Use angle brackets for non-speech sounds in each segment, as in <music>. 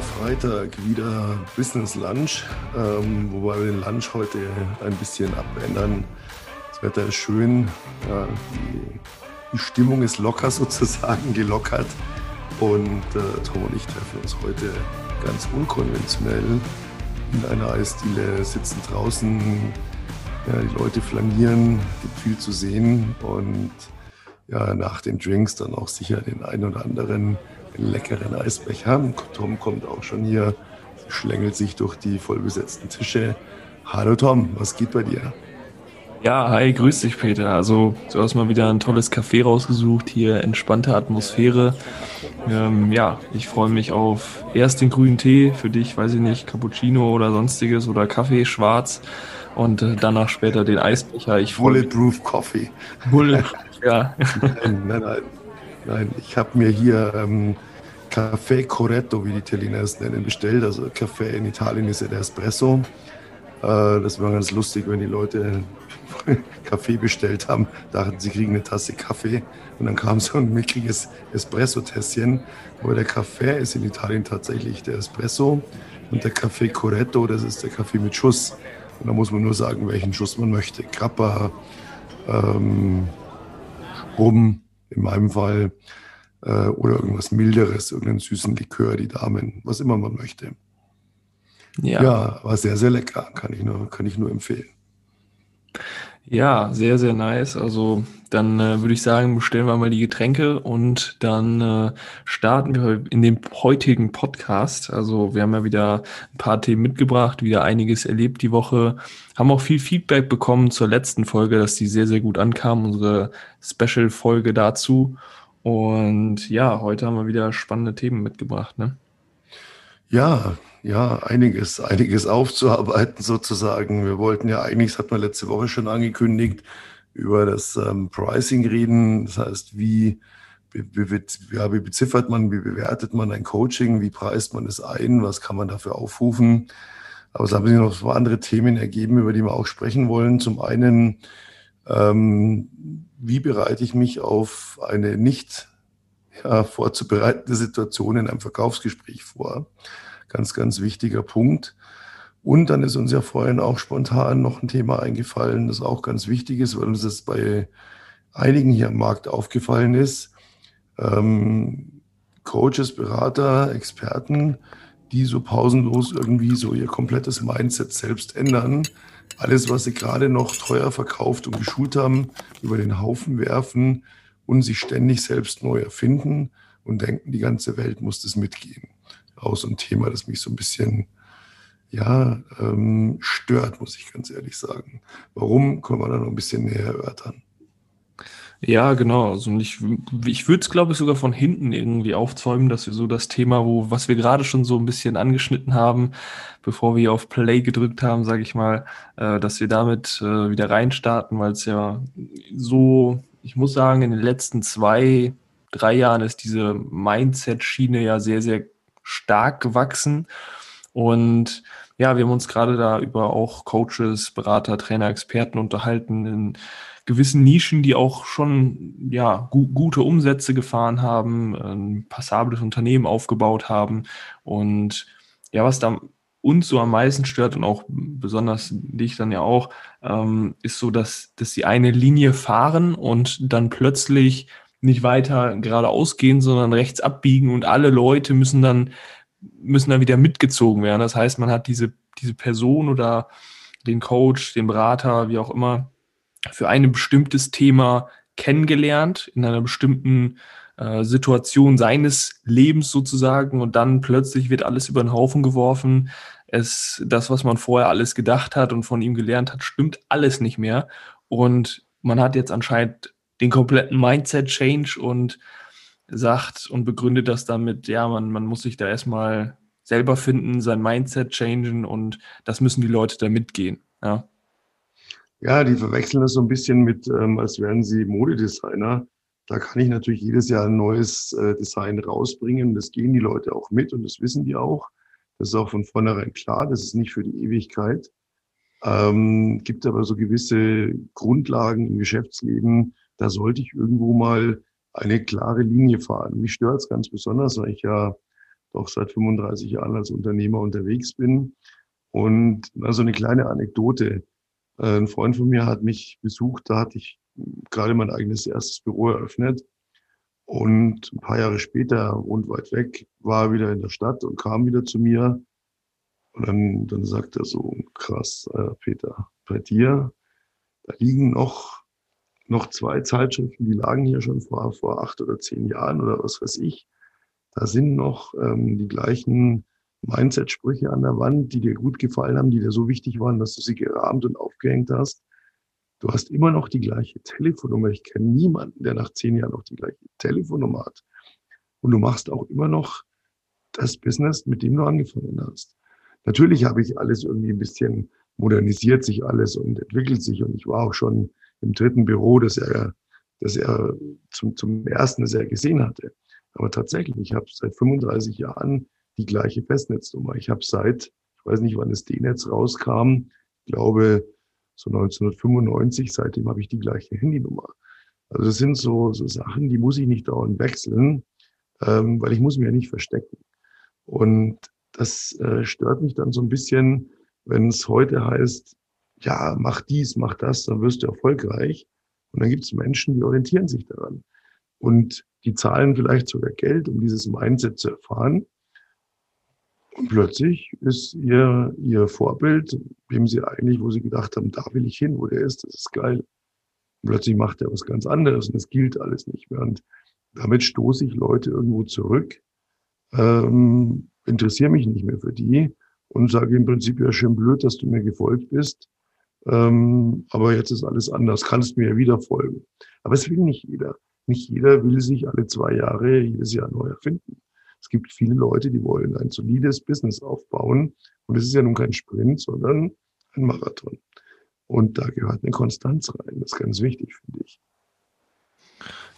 Freitag, wieder Business Lunch, ähm, wobei wir den Lunch heute ein bisschen abändern. Das Wetter ist schön, ja, die, die, Stimmung ist locker <laughs> sozusagen gelockert und äh, Tom und ich treffen uns heute ganz unkonventionell in einer Eisdiele, sitzen draußen, ja, die Leute flanieren, gibt viel zu sehen und ja, nach den Drinks dann auch sicher den einen oder anderen leckeren Eisbecher. Tom kommt auch schon hier, schlängelt sich durch die vollbesetzten Tische. Hallo Tom, was geht bei dir? Ja, hi, grüß dich Peter. Also du hast mal wieder ein tolles Café rausgesucht, hier entspannte Atmosphäre. Ähm, ja, ich freue mich auf erst den grünen Tee, für dich, weiß ich nicht, Cappuccino oder sonstiges oder Kaffee, schwarz und äh, danach später den Eisbecher. Ich Bulletproof Coffee. Bulletproof, ja. <laughs> Nein, nein, nein. Nein, ich habe mir hier ähm, Café Corretto, wie die Italiener es nennen, bestellt. Also Kaffee in Italien ist ja der Espresso. Äh, das war ganz lustig, wenn die Leute <laughs> Kaffee bestellt haben, dachten, sie kriegen eine Tasse Kaffee und dann kam so ein mickriges Espresso-Tässchen. Aber der Kaffee ist in Italien tatsächlich der Espresso und der Café Corretto, das ist der Kaffee mit Schuss. Und da muss man nur sagen, welchen Schuss man möchte. Grappa, ähm, Rum, in meinem Fall, äh, oder irgendwas Milderes, irgendeinen süßen Likör, die Damen, was immer man möchte. Ja. ja, war sehr, sehr lecker, kann ich nur, kann ich nur empfehlen. Ja, sehr, sehr nice. Also dann äh, würde ich sagen, bestellen wir mal die Getränke und dann äh, starten wir in dem heutigen Podcast. Also wir haben ja wieder ein paar Themen mitgebracht, wieder einiges erlebt die Woche, haben auch viel Feedback bekommen zur letzten Folge, dass die sehr, sehr gut ankam, unsere Special-Folge dazu. Und ja, heute haben wir wieder spannende Themen mitgebracht. Ne? Ja, ja, einiges, einiges aufzuarbeiten sozusagen. Wir wollten ja eigentlich, das hat man letzte Woche schon angekündigt, über das ähm, Pricing reden. Das heißt, wie, wie, wie, ja, wie beziffert man, wie bewertet man ein Coaching, wie preist man es ein, was kann man dafür aufrufen. Aber es haben sich noch so andere Themen ergeben, über die wir auch sprechen wollen. Zum einen, ähm, wie bereite ich mich auf eine nicht ja, vorzubereitende Situation in einem Verkaufsgespräch vor? Ganz, ganz wichtiger Punkt. Und dann ist uns ja vorhin auch spontan noch ein Thema eingefallen, das auch ganz wichtig ist, weil uns das bei einigen hier am Markt aufgefallen ist. Ähm, Coaches, Berater, Experten, die so pausenlos irgendwie so ihr komplettes Mindset selbst ändern. Alles, was sie gerade noch teuer verkauft und geschult haben, über den Haufen werfen und sich ständig selbst neu erfinden und denken, die ganze Welt muss das mitgehen auch so ein Thema, das mich so ein bisschen ja, ähm, stört, muss ich ganz ehrlich sagen. Warum, können wir da noch ein bisschen näher erörtern. Ja, genau. Also ich, ich würde es, glaube ich, sogar von hinten irgendwie aufzäumen, dass wir so das Thema, wo, was wir gerade schon so ein bisschen angeschnitten haben, bevor wir auf Play gedrückt haben, sage ich mal, äh, dass wir damit äh, wieder reinstarten, weil es ja so, ich muss sagen, in den letzten zwei, drei Jahren ist diese Mindset-Schiene ja sehr, sehr stark gewachsen. Und ja, wir haben uns gerade da über auch Coaches, Berater, Trainer, Experten unterhalten in gewissen Nischen, die auch schon ja gu gute Umsätze gefahren haben, ein passables Unternehmen aufgebaut haben und ja, was da uns so am meisten stört und auch besonders dich dann ja auch, ähm, ist so, dass, dass sie eine Linie fahren und dann plötzlich nicht weiter geradeaus gehen, sondern rechts abbiegen und alle Leute müssen dann, müssen dann wieder mitgezogen werden. Das heißt, man hat diese, diese Person oder den Coach, den Berater, wie auch immer, für ein bestimmtes Thema kennengelernt, in einer bestimmten äh, Situation seines Lebens sozusagen und dann plötzlich wird alles über den Haufen geworfen. Es, das, was man vorher alles gedacht hat und von ihm gelernt hat, stimmt alles nicht mehr. Und man hat jetzt anscheinend den kompletten Mindset-Change und sagt und begründet das damit, ja, man, man muss sich da erstmal selber finden, sein Mindset changen und das müssen die Leute da mitgehen. Ja, ja die verwechseln das so ein bisschen mit, ähm, als wären sie Modedesigner. Da kann ich natürlich jedes Jahr ein neues äh, Design rausbringen. Das gehen die Leute auch mit und das wissen die auch. Das ist auch von vornherein klar. Das ist nicht für die Ewigkeit. Ähm, gibt aber so gewisse Grundlagen im Geschäftsleben, da sollte ich irgendwo mal eine klare Linie fahren. Mich stört es ganz besonders, weil ich ja doch seit 35 Jahren als Unternehmer unterwegs bin. Und also eine kleine Anekdote. Äh, ein Freund von mir hat mich besucht, da hatte ich gerade mein eigenes erstes Büro eröffnet. Und ein paar Jahre später, rund weit weg, war er wieder in der Stadt und kam wieder zu mir. Und dann, dann sagt er so, krass, äh, Peter, bei dir, da liegen noch, noch zwei Zeitschriften, die lagen hier schon vor, vor acht oder zehn Jahren oder was weiß ich. Da sind noch ähm, die gleichen Mindset-Sprüche an der Wand, die dir gut gefallen haben, die dir so wichtig waren, dass du sie gerahmt und aufgehängt hast. Du hast immer noch die gleiche Telefonnummer. Ich kenne niemanden, der nach zehn Jahren noch die gleiche Telefonnummer hat. Und du machst auch immer noch das Business, mit dem du angefangen hast. Natürlich habe ich alles irgendwie ein bisschen modernisiert sich alles und entwickelt sich. Und ich war auch schon im dritten Büro, das er, das er zum, zum ersten, das er gesehen hatte. Aber tatsächlich, ich habe seit 35 Jahren die gleiche Festnetznummer. Ich habe seit, ich weiß nicht, wann das D-Netz rauskam, glaube so 1995, seitdem habe ich die gleiche Handynummer. Also das sind so, so Sachen, die muss ich nicht dauernd wechseln, ähm, weil ich muss mich ja nicht verstecken. Und das äh, stört mich dann so ein bisschen, wenn es heute heißt, ja, mach dies, mach das, dann wirst du erfolgreich. Und dann gibt es Menschen, die orientieren sich daran. Und die zahlen vielleicht sogar Geld, um dieses Mindset zu erfahren. Und plötzlich ist ihr, ihr Vorbild, dem sie eigentlich, wo sie gedacht haben, da will ich hin, wo der ist, das ist geil. Und plötzlich macht er was ganz anderes und es gilt alles nicht mehr. Und damit stoße ich Leute irgendwo zurück, ähm, interessiere mich nicht mehr für die und sage im Prinzip, ja, schön blöd, dass du mir gefolgt bist. Ähm, aber jetzt ist alles anders, kannst mir ja wieder folgen. Aber es will nicht jeder. Nicht jeder will sich alle zwei Jahre jedes Jahr neu erfinden. Gibt viele Leute, die wollen ein solides Business aufbauen. Und es ist ja nun kein Sprint, sondern ein Marathon. Und da gehört eine Konstanz rein. Das ist ganz wichtig, finde ich.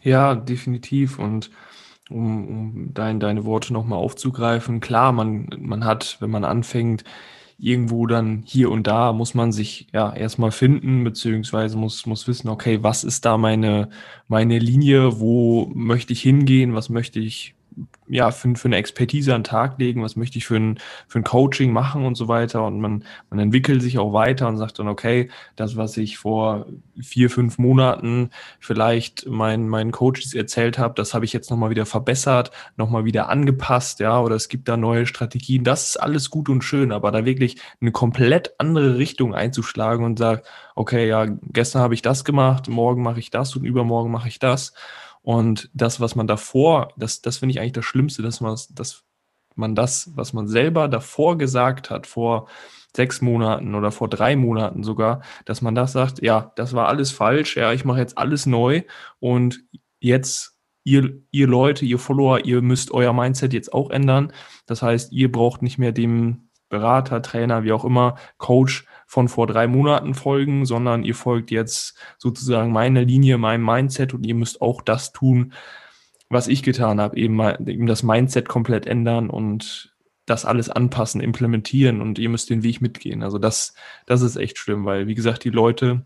Ja, definitiv. Und um, um dein, deine Worte nochmal aufzugreifen, klar, man, man hat, wenn man anfängt, irgendwo dann hier und da muss man sich ja erstmal finden, beziehungsweise muss, muss wissen, okay, was ist da meine, meine Linie, wo möchte ich hingehen, was möchte ich ja, für, für eine Expertise an den Tag legen, was möchte ich für ein, für ein Coaching machen und so weiter. Und man, man entwickelt sich auch weiter und sagt dann, okay, das, was ich vor vier, fünf Monaten vielleicht meinen, meinen Coaches erzählt habe, das habe ich jetzt nochmal wieder verbessert, nochmal wieder angepasst, ja, oder es gibt da neue Strategien. Das ist alles gut und schön, aber da wirklich eine komplett andere Richtung einzuschlagen und sagt, okay, ja, gestern habe ich das gemacht, morgen mache ich das und übermorgen mache ich das und das, was man davor, das, das finde ich eigentlich das Schlimmste, dass man, dass man das, was man selber davor gesagt hat, vor sechs Monaten oder vor drei Monaten sogar, dass man das sagt, ja, das war alles falsch, ja, ich mache jetzt alles neu und jetzt ihr, ihr Leute, ihr Follower, ihr müsst euer Mindset jetzt auch ändern. Das heißt, ihr braucht nicht mehr dem Berater, Trainer, wie auch immer, Coach von vor drei Monaten folgen, sondern ihr folgt jetzt sozusagen meiner Linie, meinem Mindset und ihr müsst auch das tun, was ich getan habe, eben, eben das Mindset komplett ändern und das alles anpassen, implementieren und ihr müsst den Weg mitgehen. Also das, das ist echt schlimm, weil wie gesagt, die Leute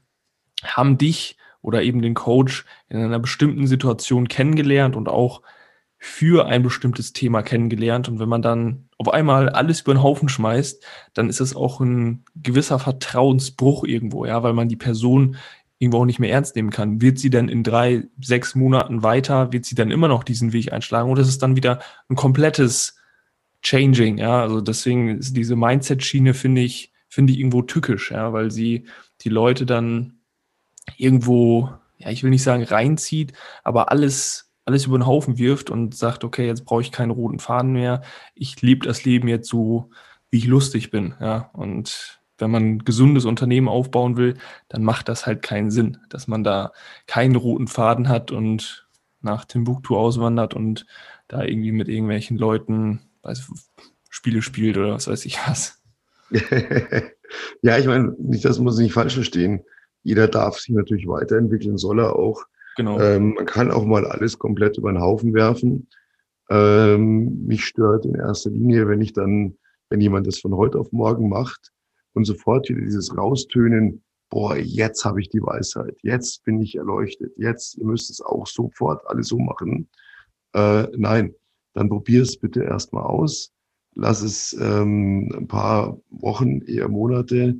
haben dich oder eben den Coach in einer bestimmten Situation kennengelernt und auch für ein bestimmtes Thema kennengelernt. Und wenn man dann auf einmal alles über den Haufen schmeißt, dann ist es auch ein gewisser Vertrauensbruch irgendwo, ja, weil man die Person irgendwo auch nicht mehr ernst nehmen kann. Wird sie dann in drei, sechs Monaten weiter, wird sie dann immer noch diesen Weg einschlagen oder ist es dann wieder ein komplettes Changing, ja, also deswegen ist diese Mindset-Schiene, finde ich, finde ich irgendwo tückisch, ja, weil sie die Leute dann irgendwo, ja, ich will nicht sagen reinzieht, aber alles alles über den Haufen wirft und sagt, okay, jetzt brauche ich keinen roten Faden mehr. Ich lebe das Leben jetzt so, wie ich lustig bin. Ja, und wenn man ein gesundes Unternehmen aufbauen will, dann macht das halt keinen Sinn, dass man da keinen roten Faden hat und nach Timbuktu auswandert und da irgendwie mit irgendwelchen Leuten weiß, Spiele spielt oder was weiß ich was. <laughs> ja, ich meine, das muss nicht falsch verstehen. Jeder darf sich natürlich weiterentwickeln, soll er auch. Genau. Ähm, man kann auch mal alles komplett über den Haufen werfen. Ähm, mich stört in erster Linie, wenn ich dann, wenn jemand das von heute auf morgen macht und sofort wieder dieses Raustönen, boah, jetzt habe ich die Weisheit, jetzt bin ich erleuchtet, jetzt, ihr müsst es auch sofort alles so machen. Äh, nein, dann probier es bitte erstmal aus. Lass es ähm, ein paar Wochen, eher Monate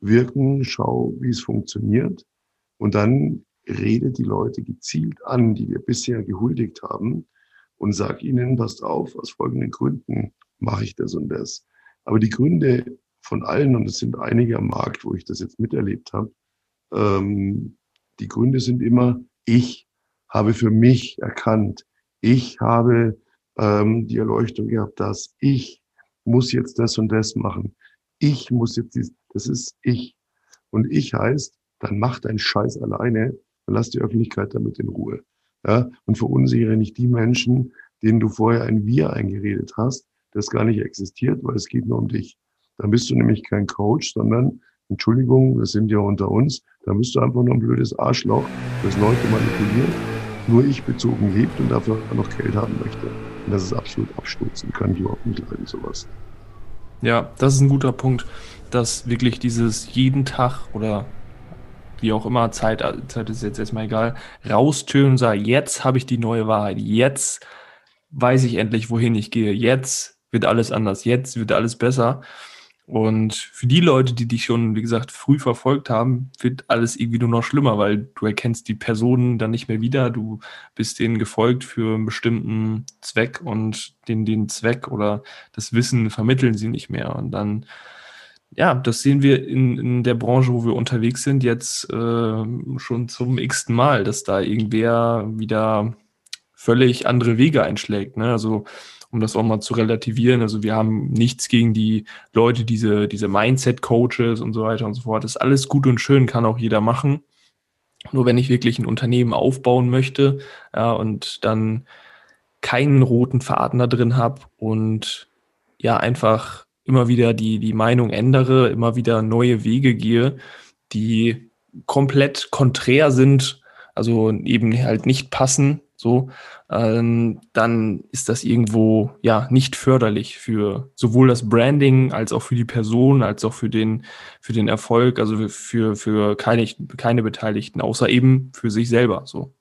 wirken, schau, wie es funktioniert. Und dann rede die Leute gezielt an, die wir bisher gehuldigt haben und sag ihnen, passt auf, aus folgenden Gründen mache ich das und das. Aber die Gründe von allen, und es sind einige am Markt, wo ich das jetzt miterlebt habe, ähm, die Gründe sind immer, ich habe für mich erkannt, ich habe ähm, die Erleuchtung gehabt, dass ich muss jetzt das und das machen. Ich muss jetzt, dies, das ist ich. Und ich heißt, dann mach deinen Scheiß alleine und lass die Öffentlichkeit damit in Ruhe. Ja? Und verunsichere nicht die Menschen, denen du vorher ein Wir eingeredet hast, das gar nicht existiert, weil es geht nur um dich. Dann bist du nämlich kein Coach, sondern, Entschuldigung, wir sind ja unter uns, dann bist du einfach nur ein blödes Arschloch, das Leute manipuliert, nur ich bezogen lebt und dafür noch Geld haben möchte. Und das ist absolut abstoßend, kann ich überhaupt nicht leiden, sowas. Ja, das ist ein guter Punkt, dass wirklich dieses jeden Tag oder wie auch immer, Zeit, Zeit ist jetzt erstmal egal, raustönen und sagen, jetzt habe ich die neue Wahrheit, jetzt weiß ich endlich, wohin ich gehe, jetzt wird alles anders, jetzt wird alles besser. Und für die Leute, die dich schon, wie gesagt, früh verfolgt haben, wird alles irgendwie nur noch schlimmer, weil du erkennst die Personen dann nicht mehr wieder. Du bist denen gefolgt für einen bestimmten Zweck und den, den Zweck oder das Wissen vermitteln sie nicht mehr. Und dann, ja, das sehen wir in, in der Branche, wo wir unterwegs sind, jetzt äh, schon zum x-ten Mal, dass da irgendwer wieder völlig andere Wege einschlägt. Ne? Also um das auch mal zu relativieren. Also wir haben nichts gegen die Leute, diese, diese Mindset-Coaches und so weiter und so fort. Das ist alles gut und schön, kann auch jeder machen. Nur wenn ich wirklich ein Unternehmen aufbauen möchte ja, und dann keinen roten Faden da drin habe und ja einfach immer wieder die, die Meinung ändere, immer wieder neue Wege gehe, die komplett konträr sind, also eben halt nicht passen so, ähm, dann ist das irgendwo ja nicht förderlich für sowohl das Branding als auch für die Person, als auch für den, für den Erfolg, also für, für keine, keine Beteiligten, außer eben für sich selber. So.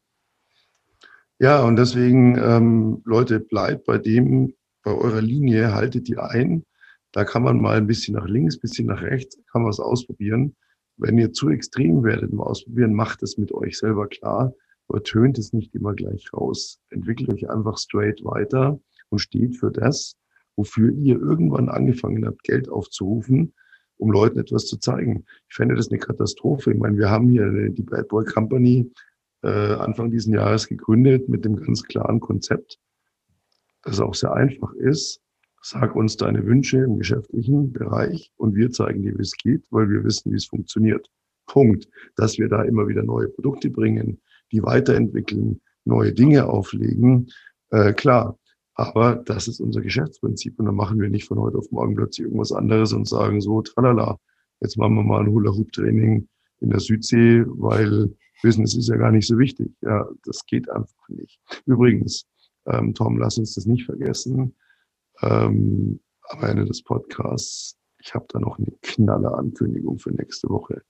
Ja, und deswegen, ähm, Leute, bleibt bei dem, bei eurer Linie, haltet die ein. Da kann man mal ein bisschen nach links, ein bisschen nach rechts, kann man es ausprobieren. Wenn ihr zu extrem werdet im Ausprobieren, macht es mit euch selber klar aber tönt es nicht immer gleich raus. Entwickelt euch einfach straight weiter und steht für das, wofür ihr irgendwann angefangen habt, Geld aufzurufen, um Leuten etwas zu zeigen. Ich fände das eine Katastrophe. Ich meine, wir haben hier die Bad Boy Company äh, Anfang diesen Jahres gegründet mit dem ganz klaren Konzept, das auch sehr einfach ist. Sag uns deine Wünsche im geschäftlichen Bereich und wir zeigen dir, wie es geht, weil wir wissen, wie es funktioniert. Punkt. Dass wir da immer wieder neue Produkte bringen, die weiterentwickeln, neue Dinge auflegen, äh, klar. Aber das ist unser Geschäftsprinzip und dann machen wir nicht von heute auf morgen plötzlich irgendwas anderes und sagen so, tralala, jetzt machen wir mal ein Hula-Hoop-Training in der Südsee, weil Business ist ja gar nicht so wichtig. Ja, das geht einfach nicht. Übrigens, ähm, Tom, lass uns das nicht vergessen. Ähm, am Ende des Podcasts, ich habe da noch eine knalle Ankündigung für nächste Woche.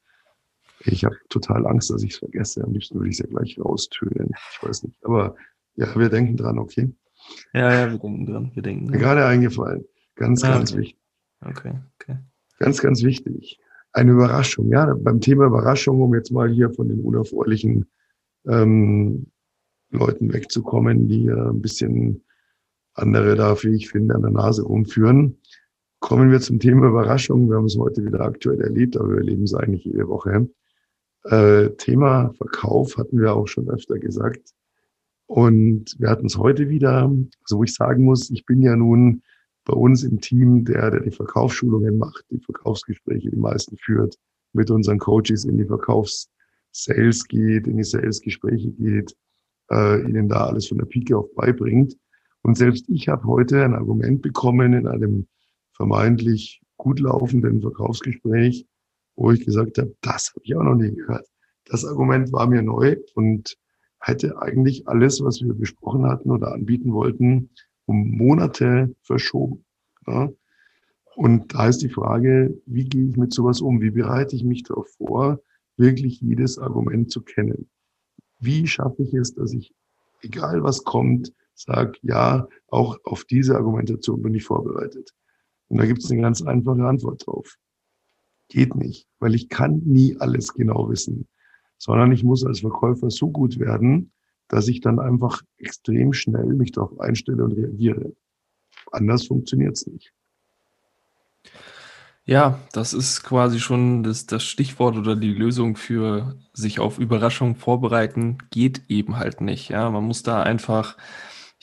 Ich habe total Angst, dass ich es vergesse. Am liebsten würde ich es ja gleich raustönen. Ich weiß nicht. Aber ja, wir denken dran, okay? Ja, ja, wir denken dran. Wir denken dran. Gerade eingefallen. Ganz, ah, ganz okay. wichtig. Okay, okay. Ganz, ganz wichtig. Eine Überraschung. Ja, beim Thema Überraschung, um jetzt mal hier von den unerfreulichen ähm, Leuten wegzukommen, die äh, ein bisschen andere da, wie ich finde, an der Nase rumführen. Kommen wir zum Thema Überraschung. Wir haben es heute wieder aktuell erlebt, aber wir erleben es eigentlich jede Woche. Äh, Thema Verkauf hatten wir auch schon öfter gesagt. Und wir hatten es heute wieder, also wo ich sagen muss, ich bin ja nun bei uns im Team der, der die Verkaufsschulungen macht, die Verkaufsgespräche die meisten führt, mit unseren Coaches in die Verkaufssales geht, in die Salesgespräche geht, äh, ihnen da alles von der Pike auf beibringt. Und selbst ich habe heute ein Argument bekommen in einem vermeintlich gut laufenden Verkaufsgespräch, wo ich gesagt habe, das habe ich auch noch nie gehört. Das Argument war mir neu und hätte eigentlich alles, was wir besprochen hatten oder anbieten wollten, um Monate verschoben. Ja? Und da ist die Frage, wie gehe ich mit sowas um? Wie bereite ich mich darauf vor, wirklich jedes Argument zu kennen? Wie schaffe ich es, dass ich, egal was kommt, sag ja, auch auf diese Argumentation bin ich vorbereitet. Und da gibt es eine ganz einfache Antwort drauf. Geht nicht, weil ich kann nie alles genau wissen, sondern ich muss als Verkäufer so gut werden, dass ich dann einfach extrem schnell mich darauf einstelle und reagiere. Anders funktioniert es nicht. Ja, das ist quasi schon das, das Stichwort oder die Lösung für sich auf Überraschungen vorbereiten, geht eben halt nicht. Ja, man muss da einfach,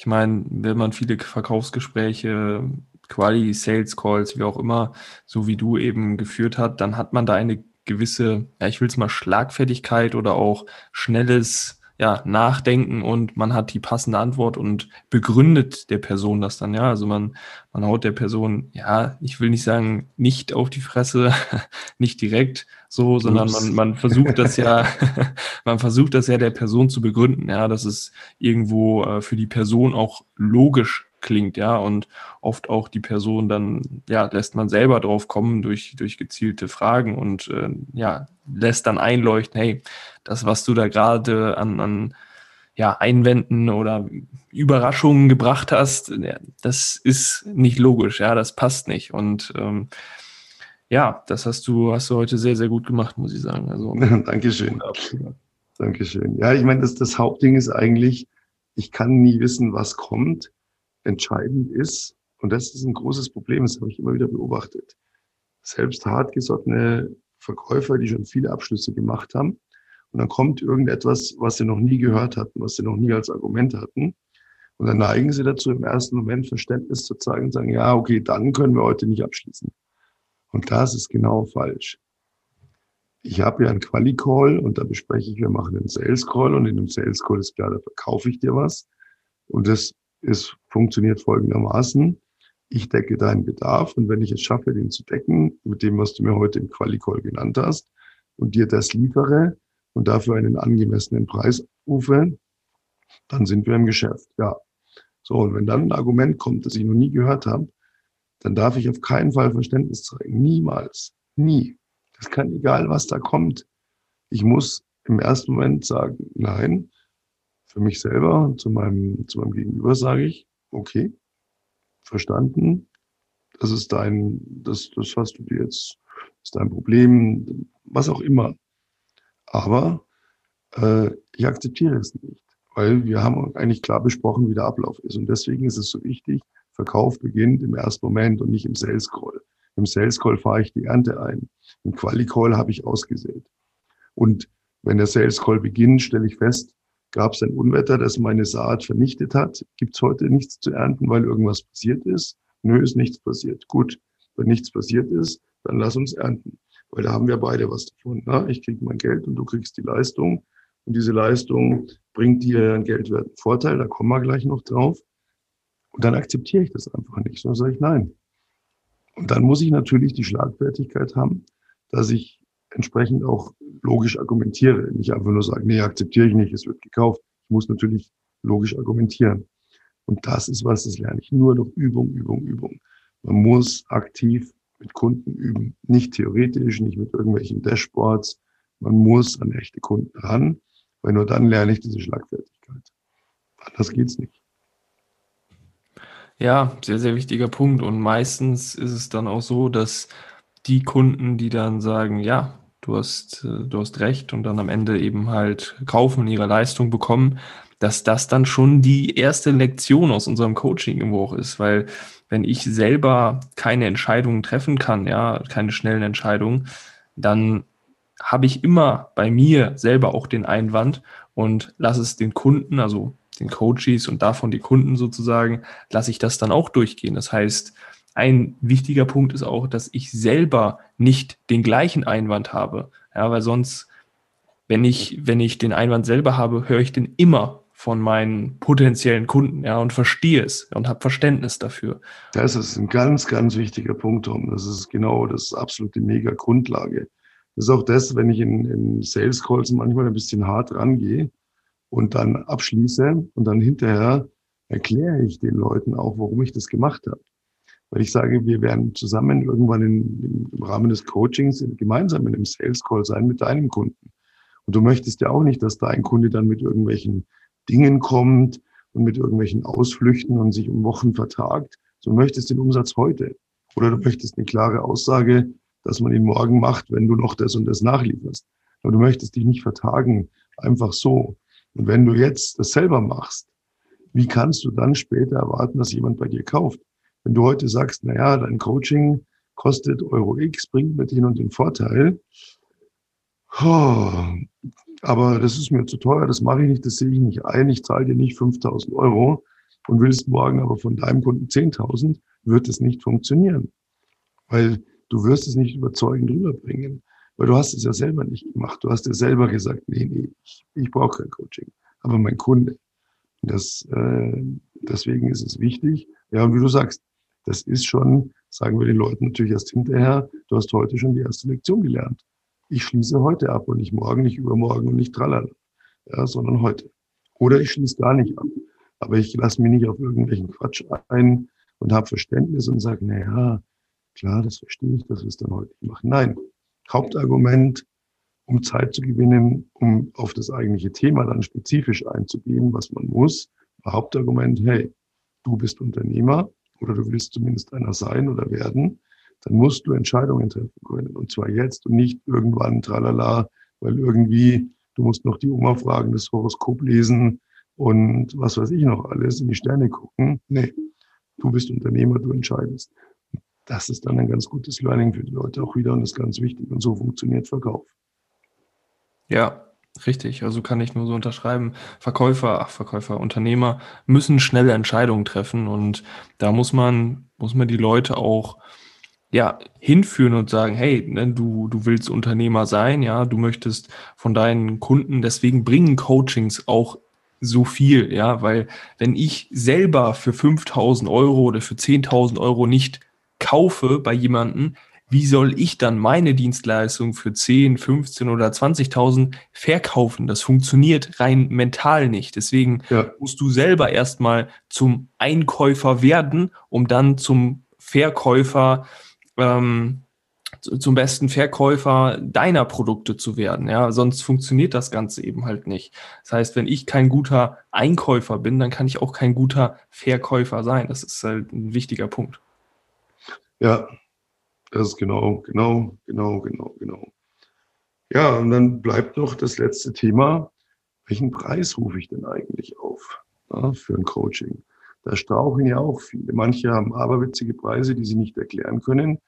ich meine, wenn man viele Verkaufsgespräche, Quali, Sales Calls, wie auch immer, so wie du eben geführt hat, dann hat man da eine gewisse, ja, ich will es mal Schlagfertigkeit oder auch schnelles ja, nachdenken und man hat die passende Antwort und begründet der Person das dann, ja. Also man, man haut der Person, ja, ich will nicht sagen, nicht auf die Fresse, <laughs> nicht direkt so, sondern man, man versucht das ja, <laughs> man versucht das ja der Person zu begründen, ja, dass es irgendwo äh, für die Person auch logisch klingt, ja, und oft auch die Person dann, ja, lässt man selber drauf kommen durch, durch gezielte Fragen und äh, ja, lässt dann einleuchten, hey, das, was du da gerade an, an ja, Einwänden oder Überraschungen gebracht hast, das ist nicht logisch, ja, das passt nicht. Und ähm, ja, das hast du, hast du heute sehr, sehr gut gemacht, muss ich sagen. Also, <laughs> Dankeschön. Dankeschön. Ja, ich meine, das, das Hauptding ist eigentlich, ich kann nie wissen, was kommt entscheidend ist, und das ist ein großes Problem, das habe ich immer wieder beobachtet, selbst hartgesottene Verkäufer, die schon viele Abschlüsse gemacht haben, und dann kommt irgendetwas, was sie noch nie gehört hatten, was sie noch nie als Argument hatten. Und dann neigen sie dazu, im ersten Moment Verständnis zu zeigen und sagen, ja, okay, dann können wir heute nicht abschließen. Und das ist genau falsch. Ich habe ja einen Quali-Call und da bespreche ich, wir machen einen Sales-Call und in dem Sales-Call ist klar, da verkaufe ich dir was. Und das ist, funktioniert folgendermaßen. Ich decke deinen Bedarf und wenn ich es schaffe, den zu decken, mit dem, was du mir heute im Quali-Call genannt hast, und dir das liefere und dafür einen angemessenen Preis rufe, dann sind wir im Geschäft. Ja. So, und wenn dann ein Argument kommt, das ich noch nie gehört habe, dann darf ich auf keinen Fall Verständnis zeigen. Niemals. Nie. Das kann egal, was da kommt. Ich muss im ersten Moment sagen, nein, für mich selber, zu meinem, zu meinem Gegenüber sage ich, okay, verstanden, das ist dein, das, das hast du dir jetzt, ist dein Problem, was auch immer. Aber äh, ich akzeptiere es nicht, weil wir haben eigentlich klar besprochen, wie der Ablauf ist. Und deswegen ist es so wichtig, Verkauf beginnt im ersten Moment und nicht im Sales Call. Im Sales Call fahre ich die Ernte ein. Im Quali Call habe ich ausgesät. Und wenn der Sales Call beginnt, stelle ich fest, Gab es ein Unwetter, das meine Saat vernichtet hat? Gibt es heute nichts zu ernten, weil irgendwas passiert ist? Nö, ist nichts passiert. Gut, wenn nichts passiert ist, dann lass uns ernten. Weil da haben wir beide was davon. Ne? Ich kriege mein Geld und du kriegst die Leistung. Und diese Leistung bringt dir einen geldwerten Vorteil, da kommen wir gleich noch drauf. Und dann akzeptiere ich das einfach nicht, sondern sage ich nein. Und dann muss ich natürlich die Schlagfertigkeit haben, dass ich entsprechend auch logisch argumentiere. Nicht einfach nur sagen, nee, akzeptiere ich nicht, es wird gekauft. Ich muss natürlich logisch argumentieren. Und das ist was, das lerne ich nur durch Übung, Übung, Übung. Man muss aktiv mit Kunden üben. Nicht theoretisch, nicht mit irgendwelchen Dashboards. Man muss an echte Kunden ran, weil nur dann lerne ich diese Schlagfertigkeit. Anders geht's nicht. Ja, sehr, sehr wichtiger Punkt. Und meistens ist es dann auch so, dass die Kunden, die dann sagen, ja, du hast, äh, du hast recht und dann am Ende eben halt kaufen und ihre Leistung bekommen, dass das dann schon die erste Lektion aus unserem Coaching irgendwo auch ist, weil wenn ich selber keine Entscheidungen treffen kann, ja, keine schnellen Entscheidungen, dann habe ich immer bei mir selber auch den Einwand und lasse es den Kunden, also den Coaches und davon die Kunden sozusagen, lasse ich das dann auch durchgehen. Das heißt, ein wichtiger Punkt ist auch, dass ich selber nicht den gleichen Einwand habe. Ja, weil sonst, wenn ich, wenn ich den Einwand selber habe, höre ich den immer von meinen potenziellen Kunden, ja, und verstehe es und habe Verständnis dafür. Das ist ein ganz, ganz wichtiger Punkt, Tom. Das ist genau das absolute mega Grundlage. Das ist auch das, wenn ich in, in Sales Calls manchmal ein bisschen hart rangehe und dann abschließe und dann hinterher erkläre ich den Leuten auch, warum ich das gemacht habe weil ich sage, wir werden zusammen irgendwann in, im Rahmen des Coachings gemeinsam in einem Sales Call sein mit deinem Kunden. Und du möchtest ja auch nicht, dass dein Kunde dann mit irgendwelchen Dingen kommt und mit irgendwelchen Ausflüchten und sich um Wochen vertagt. Du möchtest den Umsatz heute. Oder du möchtest eine klare Aussage, dass man ihn morgen macht, wenn du noch das und das nachlieferst. Aber du möchtest dich nicht vertagen, einfach so. Und wenn du jetzt das selber machst, wie kannst du dann später erwarten, dass jemand bei dir kauft? Wenn du heute sagst, na ja, dein Coaching kostet Euro X, bringt mir den und den Vorteil. Aber das ist mir zu teuer, das mache ich nicht, das sehe ich nicht ein, ich zahle dir nicht 5000 Euro und willst morgen aber von deinem Kunden 10.000, wird es nicht funktionieren. Weil du wirst es nicht überzeugend rüberbringen. Weil du hast es ja selber nicht gemacht. Du hast dir selber gesagt, nee, nee, ich, ich brauche kein Coaching. Aber mein Kunde. Das, äh, deswegen ist es wichtig. Ja, und wie du sagst, das ist schon, sagen wir den Leuten natürlich erst hinterher, du hast heute schon die erste Lektion gelernt. Ich schließe heute ab und nicht morgen, nicht übermorgen und nicht trallern, ja, sondern heute. Oder ich schließe gar nicht ab. Aber ich lasse mich nicht auf irgendwelchen Quatsch ein und habe Verständnis und sage, na ja, klar, das verstehe ich, dass wir es dann heute nicht machen. Nein, Hauptargument, um Zeit zu gewinnen, um auf das eigentliche Thema dann spezifisch einzugehen, was man muss. Hauptargument, hey, du bist Unternehmer oder du willst zumindest einer sein oder werden, dann musst du Entscheidungen treffen können. Und zwar jetzt und nicht irgendwann, tralala, weil irgendwie, du musst noch die Oma fragen, das Horoskop lesen und was weiß ich noch alles, in die Sterne gucken. Nee, du bist Unternehmer, du entscheidest. Das ist dann ein ganz gutes Learning für die Leute auch wieder und ist ganz wichtig. Und so funktioniert Verkauf. Ja, richtig. Also kann ich nur so unterschreiben. Verkäufer, ach, Verkäufer, Unternehmer müssen schnelle Entscheidungen treffen und da muss man, muss man die Leute auch ja, hinführen und sagen, hey, ne, du, du willst Unternehmer sein, ja, du möchtest von deinen Kunden, deswegen bringen Coachings auch so viel, ja, weil wenn ich selber für 5000 Euro oder für 10.000 Euro nicht kaufe bei jemanden, wie soll ich dann meine Dienstleistung für 10, 15 oder 20.000 verkaufen? Das funktioniert rein mental nicht. Deswegen ja. musst du selber erstmal zum Einkäufer werden, um dann zum Verkäufer, ähm, zum besten Verkäufer deiner Produkte zu werden. Ja, sonst funktioniert das Ganze eben halt nicht. Das heißt, wenn ich kein guter Einkäufer bin, dann kann ich auch kein guter Verkäufer sein. Das ist halt ein wichtiger Punkt. Ja, das ist genau, genau, genau, genau, genau. Ja, und dann bleibt noch das letzte Thema. Welchen Preis rufe ich denn eigentlich auf ja, für ein Coaching? Da strauchen ja auch viele. Manche haben aberwitzige Preise, die sie nicht erklären können.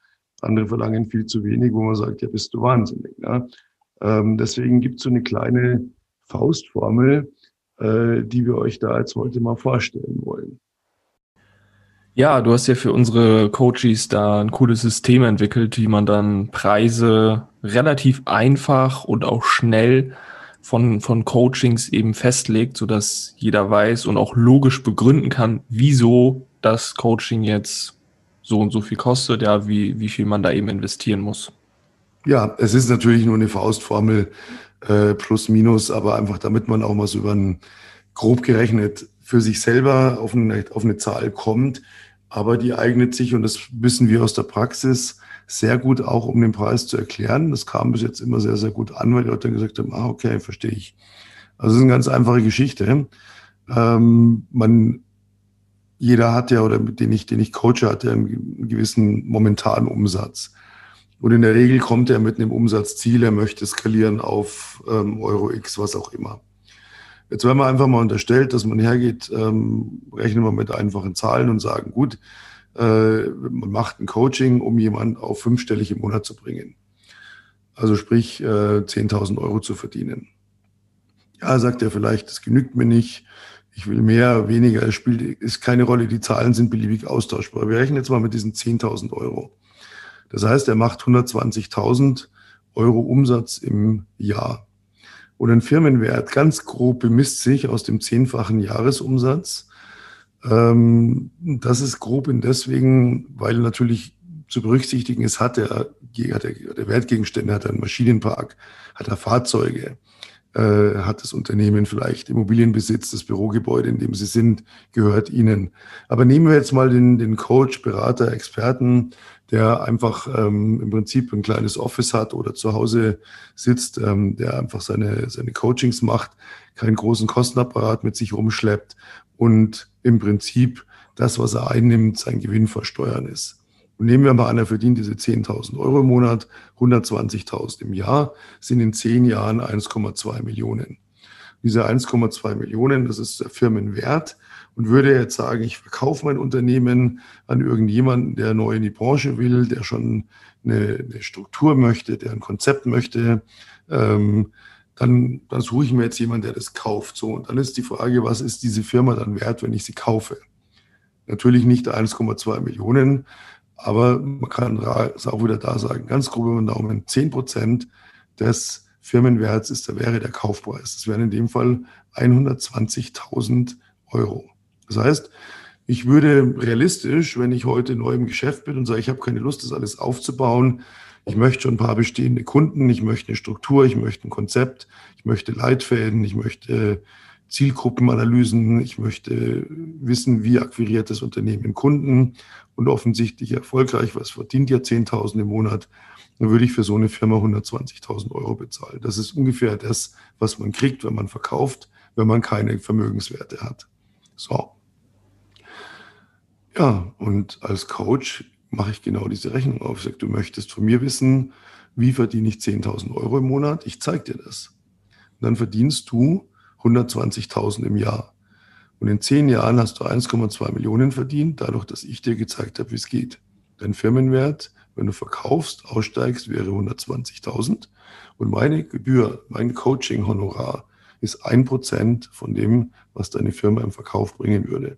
Andere verlangen viel zu wenig, wo man sagt, ja, bist du wahnsinnig. Ja? Ähm, deswegen gibt es so eine kleine Faustformel, äh, die wir euch da jetzt heute mal vorstellen wollen. Ja, du hast ja für unsere Coaches da ein cooles System entwickelt, wie man dann Preise relativ einfach und auch schnell von, von Coachings eben festlegt, sodass jeder weiß und auch logisch begründen kann, wieso das Coaching jetzt so und so viel kostet, ja, wie, wie viel man da eben investieren muss. Ja, es ist natürlich nur eine Faustformel äh, plus minus, aber einfach damit man auch mal so über ein grob gerechnet für sich selber auf eine, auf eine Zahl kommt, aber die eignet sich, und das wissen wir aus der Praxis, sehr gut auch, um den Preis zu erklären. Das kam bis jetzt immer sehr, sehr gut an, weil die Leute dann gesagt haben, ah, okay, verstehe ich. Also es ist eine ganz einfache Geschichte. Ähm, man, jeder hat ja, oder den ich, den ich coache, hat ja einen gewissen momentanen Umsatz. Und in der Regel kommt er mit einem Umsatzziel, er möchte skalieren auf ähm, Euro X, was auch immer. Jetzt werden wir einfach mal unterstellt, dass man hergeht, ähm, rechnen wir mit einfachen Zahlen und sagen, gut, äh, man macht ein Coaching, um jemanden auf fünfstellig im Monat zu bringen. Also sprich, äh, 10.000 Euro zu verdienen. Ja, sagt er vielleicht, das genügt mir nicht. Ich will mehr, weniger, es spielt, ist keine Rolle. Die Zahlen sind beliebig austauschbar. Wir rechnen jetzt mal mit diesen 10.000 Euro. Das heißt, er macht 120.000 Euro Umsatz im Jahr und ein Firmenwert ganz grob bemisst sich aus dem zehnfachen Jahresumsatz. Ähm, das ist grob in deswegen, weil natürlich zu berücksichtigen ist, hat er, hat er, der Wertgegenstände, hat er einen Maschinenpark, hat er Fahrzeuge, äh, hat das Unternehmen vielleicht Immobilienbesitz, das Bürogebäude, in dem sie sind, gehört ihnen. Aber nehmen wir jetzt mal den, den Coach, Berater, Experten, der einfach ähm, im Prinzip ein kleines Office hat oder zu Hause sitzt, ähm, der einfach seine, seine Coachings macht, keinen großen Kostenapparat mit sich rumschleppt und im Prinzip das, was er einnimmt, sein Gewinn versteuern ist. Und nehmen wir mal an, er verdient diese 10.000 Euro im Monat, 120.000 im Jahr, sind in zehn Jahren 1,2 Millionen. Diese 1,2 Millionen, das ist der Firmenwert. Und würde jetzt sagen, ich verkaufe mein Unternehmen an irgendjemanden, der neu in die Branche will, der schon eine, eine Struktur möchte, der ein Konzept möchte, ähm, dann, dann suche ich mir jetzt jemanden, der das kauft. So, und dann ist die Frage, was ist diese Firma dann wert, wenn ich sie kaufe? Natürlich nicht 1,2 Millionen, aber man kann es auch wieder da sagen, ganz grob über den Daumen, 10 Prozent des Firmenwerts ist, da wäre der Kaufpreis. Das wären in dem Fall 120.000 Euro. Das heißt, ich würde realistisch, wenn ich heute neu im Geschäft bin und sage, ich habe keine Lust, das alles aufzubauen, ich möchte schon ein paar bestehende Kunden, ich möchte eine Struktur, ich möchte ein Konzept, ich möchte Leitfäden, ich möchte Zielgruppenanalysen, ich möchte wissen, wie akquiriert das Unternehmen Kunden und offensichtlich erfolgreich, was verdient ja 10.000 im Monat, dann würde ich für so eine Firma 120.000 Euro bezahlen. Das ist ungefähr das, was man kriegt, wenn man verkauft, wenn man keine Vermögenswerte hat. So. Ja, und als Coach mache ich genau diese Rechnung auf. Ich sage, du möchtest von mir wissen, wie verdiene ich 10.000 Euro im Monat? Ich zeige dir das. Und dann verdienst du 120.000 im Jahr. Und in zehn Jahren hast du 1,2 Millionen verdient, dadurch, dass ich dir gezeigt habe, wie es geht. Dein Firmenwert, wenn du verkaufst, aussteigst, wäre 120.000. Und meine Gebühr, mein Coaching-Honorar ist ein Prozent von dem, was deine Firma im Verkauf bringen würde.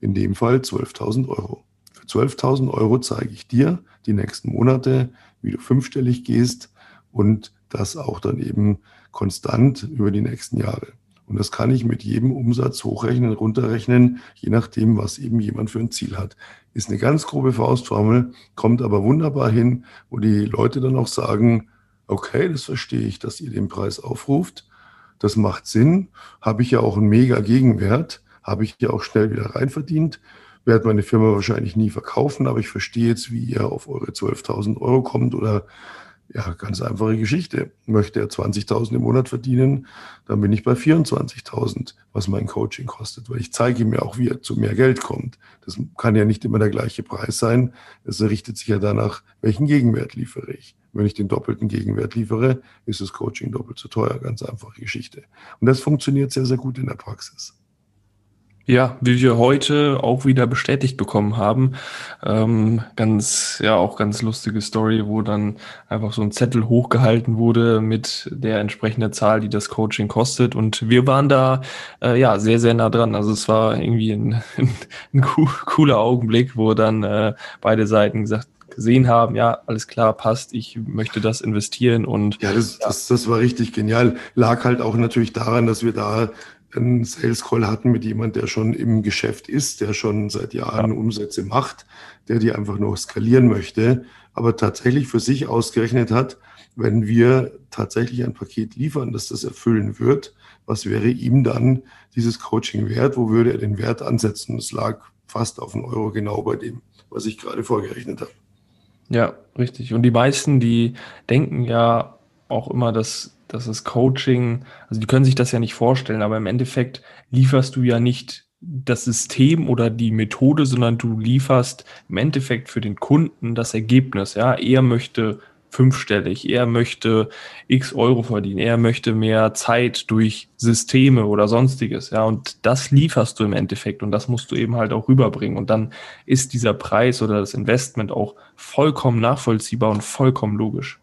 In dem Fall 12.000 Euro. Für 12.000 Euro zeige ich dir die nächsten Monate, wie du fünfstellig gehst und das auch dann eben konstant über die nächsten Jahre. Und das kann ich mit jedem Umsatz hochrechnen, runterrechnen, je nachdem, was eben jemand für ein Ziel hat. Ist eine ganz grobe Faustformel, kommt aber wunderbar hin, wo die Leute dann auch sagen, okay, das verstehe ich, dass ihr den Preis aufruft. Das macht Sinn. Habe ich ja auch einen mega Gegenwert. Habe ich ja auch schnell wieder reinverdient. Werde meine Firma wahrscheinlich nie verkaufen, aber ich verstehe jetzt, wie ihr auf eure 12.000 Euro kommt oder ja, ganz einfache Geschichte. Möchte er 20.000 im Monat verdienen, dann bin ich bei 24.000, was mein Coaching kostet, weil ich zeige ihm ja auch, wie er zu mehr Geld kommt. Das kann ja nicht immer der gleiche Preis sein. Es richtet sich ja danach, welchen Gegenwert liefere ich. Wenn ich den doppelten Gegenwert liefere, ist das Coaching doppelt so teuer. Ganz einfache Geschichte. Und das funktioniert sehr, sehr gut in der Praxis. Ja, wie wir heute auch wieder bestätigt bekommen haben. Ähm, ganz, ja, auch ganz lustige Story, wo dann einfach so ein Zettel hochgehalten wurde mit der entsprechenden Zahl, die das Coaching kostet. Und wir waren da, äh, ja, sehr, sehr nah dran. Also es war irgendwie ein, <laughs> ein, ein cooler Augenblick, wo dann äh, beide Seiten gesagt gesehen haben, ja, alles klar, passt, ich möchte das investieren und. Ja, das, ja. das, das war richtig genial. Lag halt auch natürlich daran, dass wir da einen Sales Call hatten mit jemand, der schon im Geschäft ist, der schon seit Jahren ja. Umsätze macht, der die einfach nur skalieren möchte, aber tatsächlich für sich ausgerechnet hat, wenn wir tatsächlich ein Paket liefern, das das erfüllen wird, was wäre ihm dann dieses Coaching wert? Wo würde er den Wert ansetzen? Es lag fast auf einen Euro genau bei dem, was ich gerade vorgerechnet habe. Ja, richtig. Und die meisten, die denken ja auch immer, dass das Coaching, also die können sich das ja nicht vorstellen, aber im Endeffekt lieferst du ja nicht das System oder die Methode, sondern du lieferst im Endeffekt für den Kunden das Ergebnis. Ja, er möchte fünfstellig, er möchte x Euro verdienen, er möchte mehr Zeit durch Systeme oder sonstiges. Ja, und das lieferst du im Endeffekt und das musst du eben halt auch rüberbringen. Und dann ist dieser Preis oder das Investment auch vollkommen nachvollziehbar und vollkommen logisch.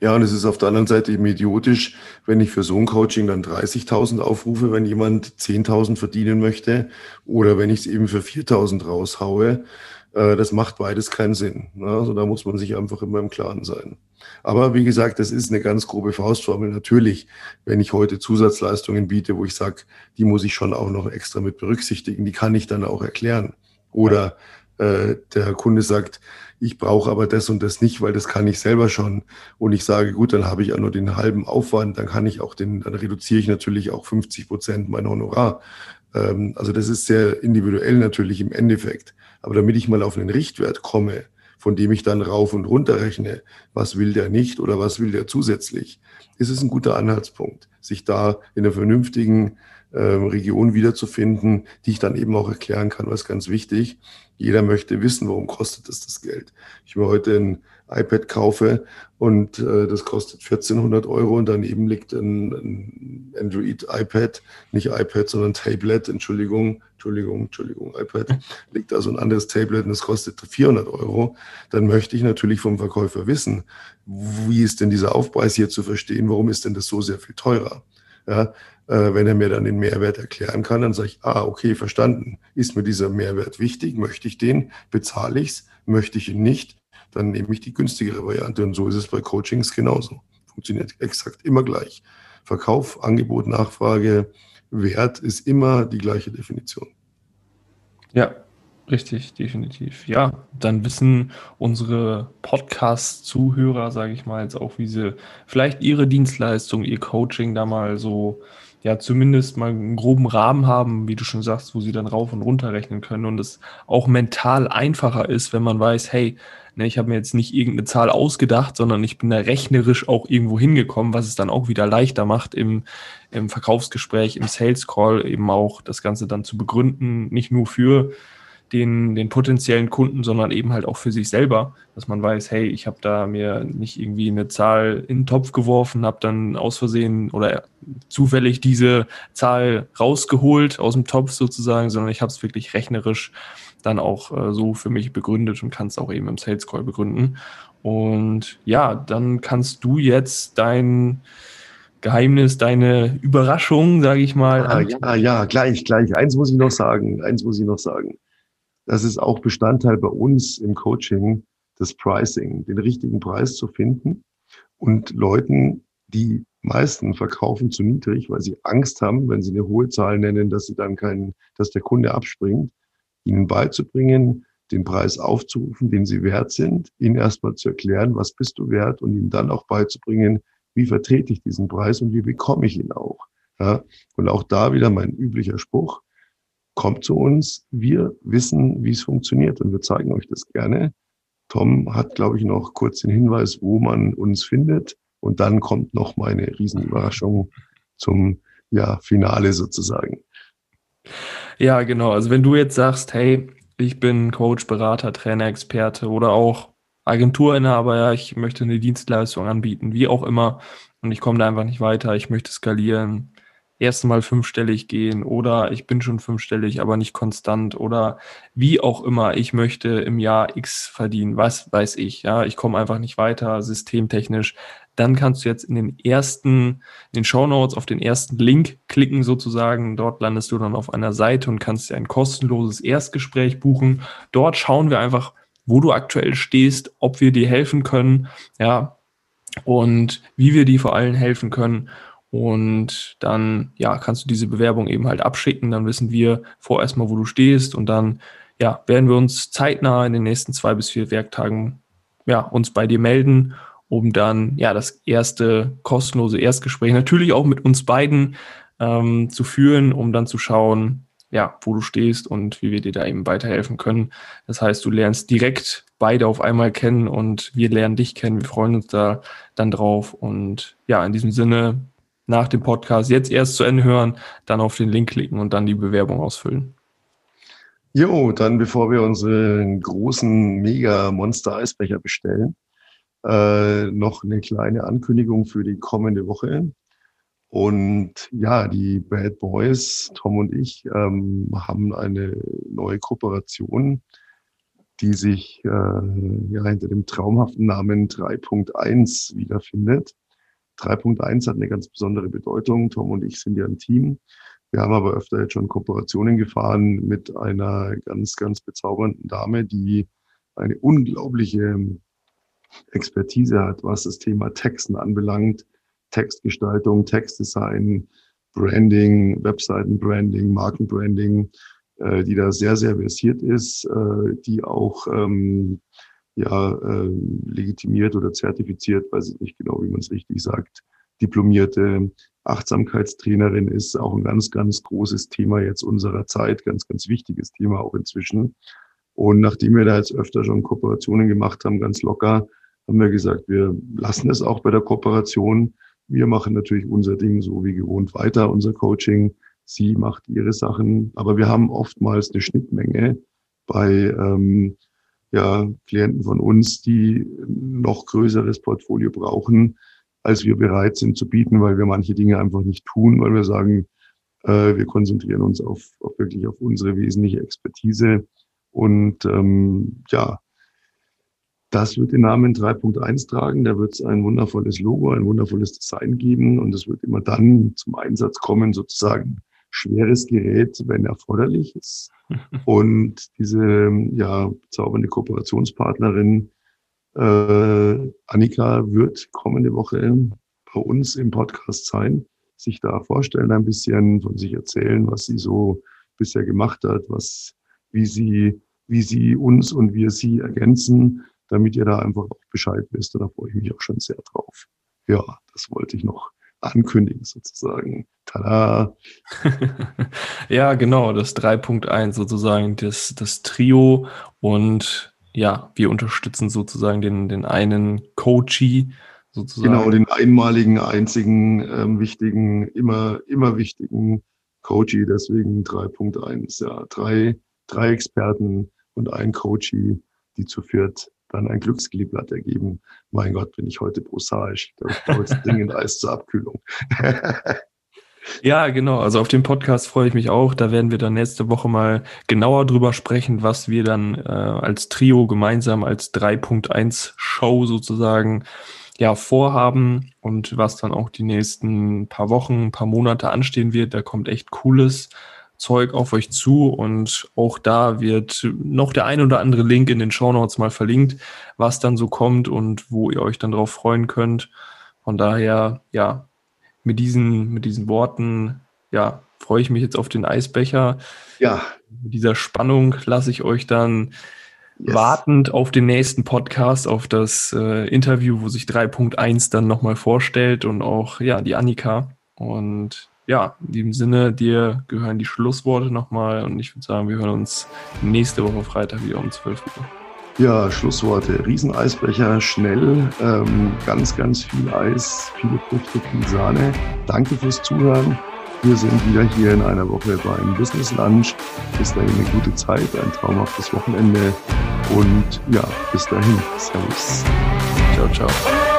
Ja, und es ist auf der anderen Seite eben idiotisch, wenn ich für so ein Coaching dann 30.000 aufrufe, wenn jemand 10.000 verdienen möchte oder wenn ich es eben für 4.000 raushaue. Äh, das macht beides keinen Sinn. Ne? Also da muss man sich einfach immer im Klaren sein. Aber wie gesagt, das ist eine ganz grobe Faustformel. Natürlich, wenn ich heute Zusatzleistungen biete, wo ich sage, die muss ich schon auch noch extra mit berücksichtigen, die kann ich dann auch erklären. Oder äh, der Kunde sagt, ich brauche aber das und das nicht, weil das kann ich selber schon. Und ich sage, gut, dann habe ich auch nur den halben Aufwand, dann kann ich auch den, dann reduziere ich natürlich auch 50 Prozent mein Honorar. Ähm, also das ist sehr individuell natürlich im Endeffekt. Aber damit ich mal auf einen Richtwert komme, von dem ich dann rauf und runter rechne, was will der nicht oder was will der zusätzlich, ist es ein guter Anhaltspunkt, sich da in einer vernünftigen äh, Region wiederzufinden, die ich dann eben auch erklären kann, was ganz wichtig. Jeder möchte wissen, warum kostet es das Geld. Ich mir heute ein iPad kaufe und äh, das kostet 1400 Euro und daneben liegt ein, ein Android-iPad, nicht iPad, sondern Tablet, Entschuldigung, Entschuldigung, Entschuldigung, iPad, <laughs> liegt also ein anderes Tablet und es kostet 400 Euro, dann möchte ich natürlich vom Verkäufer wissen, wie ist denn dieser Aufpreis hier zu verstehen, warum ist denn das so sehr viel teurer? Ja, äh, wenn er mir dann den Mehrwert erklären kann, dann sage ich, ah, okay, verstanden. Ist mir dieser Mehrwert wichtig? Möchte ich den? Bezahle ich es? Möchte ich ihn nicht? Dann nehme ich die günstigere Variante. Und so ist es bei Coachings genauso. Funktioniert exakt immer gleich. Verkauf, Angebot, Nachfrage, Wert ist immer die gleiche Definition. Ja, richtig, definitiv. Ja, dann wissen unsere Podcast-Zuhörer, sage ich mal, jetzt auch, wie sie vielleicht ihre Dienstleistung, ihr Coaching da mal so ja zumindest mal einen groben Rahmen haben, wie du schon sagst, wo sie dann rauf und runter rechnen können und es auch mental einfacher ist, wenn man weiß, hey, ne, ich habe mir jetzt nicht irgendeine Zahl ausgedacht, sondern ich bin da rechnerisch auch irgendwo hingekommen, was es dann auch wieder leichter macht im, im Verkaufsgespräch, im Sales Call eben auch das Ganze dann zu begründen, nicht nur für den, den potenziellen Kunden, sondern eben halt auch für sich selber, dass man weiß, hey, ich habe da mir nicht irgendwie eine Zahl in den Topf geworfen, habe dann aus Versehen oder zufällig diese Zahl rausgeholt aus dem Topf sozusagen, sondern ich habe es wirklich rechnerisch dann auch äh, so für mich begründet und kann es auch eben im Sales Call begründen. Und ja, dann kannst du jetzt dein Geheimnis, deine Überraschung, sage ich mal. Ah, ja, ja, gleich, gleich. Eins muss ich noch sagen. Eins muss ich noch sagen das ist auch Bestandteil bei uns im Coaching, das Pricing, den richtigen Preis zu finden und Leuten, die meisten verkaufen zu niedrig, weil sie Angst haben, wenn sie eine hohe Zahl nennen, dass sie dann keinen, dass der Kunde abspringt, ihnen beizubringen, den Preis aufzurufen, den sie wert sind, ihnen erstmal zu erklären, was bist du wert und ihnen dann auch beizubringen, wie vertrete ich diesen Preis und wie bekomme ich ihn auch. Ja, und auch da wieder mein üblicher Spruch, kommt zu uns. Wir wissen, wie es funktioniert und wir zeigen euch das gerne. Tom hat, glaube ich, noch kurz den Hinweis, wo man uns findet. Und dann kommt noch meine Riesenüberraschung zum ja, Finale sozusagen. Ja, genau. Also wenn du jetzt sagst, hey, ich bin Coach, Berater, Trainer, Experte oder auch Agenturinhaber, ja, ich möchte eine Dienstleistung anbieten, wie auch immer, und ich komme da einfach nicht weiter, ich möchte skalieren, erste Mal fünfstellig gehen oder ich bin schon fünfstellig, aber nicht konstant oder wie auch immer, ich möchte im Jahr X verdienen, was weiß ich, ja, ich komme einfach nicht weiter, systemtechnisch, dann kannst du jetzt in den ersten, in den Show Notes auf den ersten Link klicken sozusagen. Dort landest du dann auf einer Seite und kannst dir ein kostenloses Erstgespräch buchen. Dort schauen wir einfach, wo du aktuell stehst, ob wir dir helfen können, ja, und wie wir dir vor allem helfen können. Und dann, ja, kannst du diese Bewerbung eben halt abschicken. Dann wissen wir vorerst mal, wo du stehst. Und dann, ja, werden wir uns zeitnah in den nächsten zwei bis vier Werktagen, ja, uns bei dir melden, um dann, ja, das erste kostenlose Erstgespräch natürlich auch mit uns beiden ähm, zu führen, um dann zu schauen, ja, wo du stehst und wie wir dir da eben weiterhelfen können. Das heißt, du lernst direkt beide auf einmal kennen und wir lernen dich kennen. Wir freuen uns da dann drauf. Und ja, in diesem Sinne nach dem Podcast jetzt erst zu Ende hören, dann auf den Link klicken und dann die Bewerbung ausfüllen. Jo, dann bevor wir unseren großen Mega-Monster-Eisbecher bestellen, äh, noch eine kleine Ankündigung für die kommende Woche. Und ja, die Bad Boys, Tom und ich, ähm, haben eine neue Kooperation, die sich äh, ja, hinter dem traumhaften Namen 3.1 wiederfindet. 3.1 hat eine ganz besondere Bedeutung. Tom und ich sind ja ein Team. Wir haben aber öfter jetzt schon Kooperationen gefahren mit einer ganz, ganz bezaubernden Dame, die eine unglaubliche Expertise hat, was das Thema Texten anbelangt. Textgestaltung, Textdesign, Branding, Webseitenbranding, Markenbranding. äh, die da sehr, sehr versiert ist, äh, die auch ähm, ja, äh, legitimiert oder zertifiziert, weiß ich nicht genau, wie man es richtig sagt, diplomierte Achtsamkeitstrainerin ist, auch ein ganz, ganz großes Thema jetzt unserer Zeit, ganz, ganz wichtiges Thema auch inzwischen. Und nachdem wir da jetzt öfter schon Kooperationen gemacht haben, ganz locker, haben wir gesagt, wir lassen es auch bei der Kooperation. Wir machen natürlich unser Ding so wie gewohnt weiter, unser Coaching. Sie macht ihre Sachen, aber wir haben oftmals eine Schnittmenge bei ähm, ja, Klienten von uns, die noch größeres Portfolio brauchen, als wir bereit sind zu bieten, weil wir manche Dinge einfach nicht tun, weil wir sagen, äh, wir konzentrieren uns auf, auf wirklich auf unsere wesentliche Expertise. Und ähm, ja, das wird den Namen 3.1 tragen. Da wird es ein wundervolles Logo, ein wundervolles Design geben und es wird immer dann zum Einsatz kommen, sozusagen schweres Gerät, wenn erforderlich ist. <laughs> Und diese ja, zaubernde Kooperationspartnerin äh, Annika wird kommende Woche bei uns im Podcast sein, sich da vorstellen, ein bisschen von sich erzählen, was sie so bisher gemacht hat, was, wie sie, wie sie uns und wir sie ergänzen, damit ihr da einfach auch Bescheid wisst. Und da freue ich mich auch schon sehr drauf. Ja, das wollte ich noch ankündigen sozusagen. Tada! <laughs> ja, genau, das 3.1 sozusagen, das, das Trio und ja, wir unterstützen sozusagen den, den einen Coachee sozusagen. Genau, den einmaligen, einzigen, ähm, wichtigen, immer, immer wichtigen Coachee, deswegen 3.1, ja, drei, drei Experten und ein Coachee, die zu viert dann ein Glücksgliedblatt ergeben. Mein Gott, bin ich heute prosaisch. Da ich <laughs> dringend Eis zur Abkühlung. <laughs> Ja, genau. Also auf dem Podcast freue ich mich auch. Da werden wir dann nächste Woche mal genauer drüber sprechen, was wir dann äh, als Trio gemeinsam als 3.1 Show sozusagen ja vorhaben und was dann auch die nächsten paar Wochen, paar Monate anstehen wird. Da kommt echt cooles Zeug auf euch zu und auch da wird noch der ein oder andere Link in den Show Notes mal verlinkt, was dann so kommt und wo ihr euch dann drauf freuen könnt. Von daher, ja, mit diesen, mit diesen Worten, ja, freue ich mich jetzt auf den Eisbecher. Ja. Mit dieser Spannung lasse ich euch dann yes. wartend auf den nächsten Podcast, auf das äh, Interview, wo sich 3.1 dann nochmal vorstellt und auch, ja, die Annika. Und ja, in diesem Sinne, dir gehören die Schlussworte nochmal und ich würde sagen, wir hören uns nächste Woche Freitag wieder um 12 Uhr. Ja, Schlussworte. Rieseneisbecher, schnell, ähm, ganz, ganz viel Eis, viele Früchte, viel Sahne. Danke fürs Zuhören. Wir sind wieder hier in einer Woche beim Business Lunch. Bis dahin eine gute Zeit, ein traumhaftes Wochenende und ja, bis dahin. Servus. Ciao, ciao.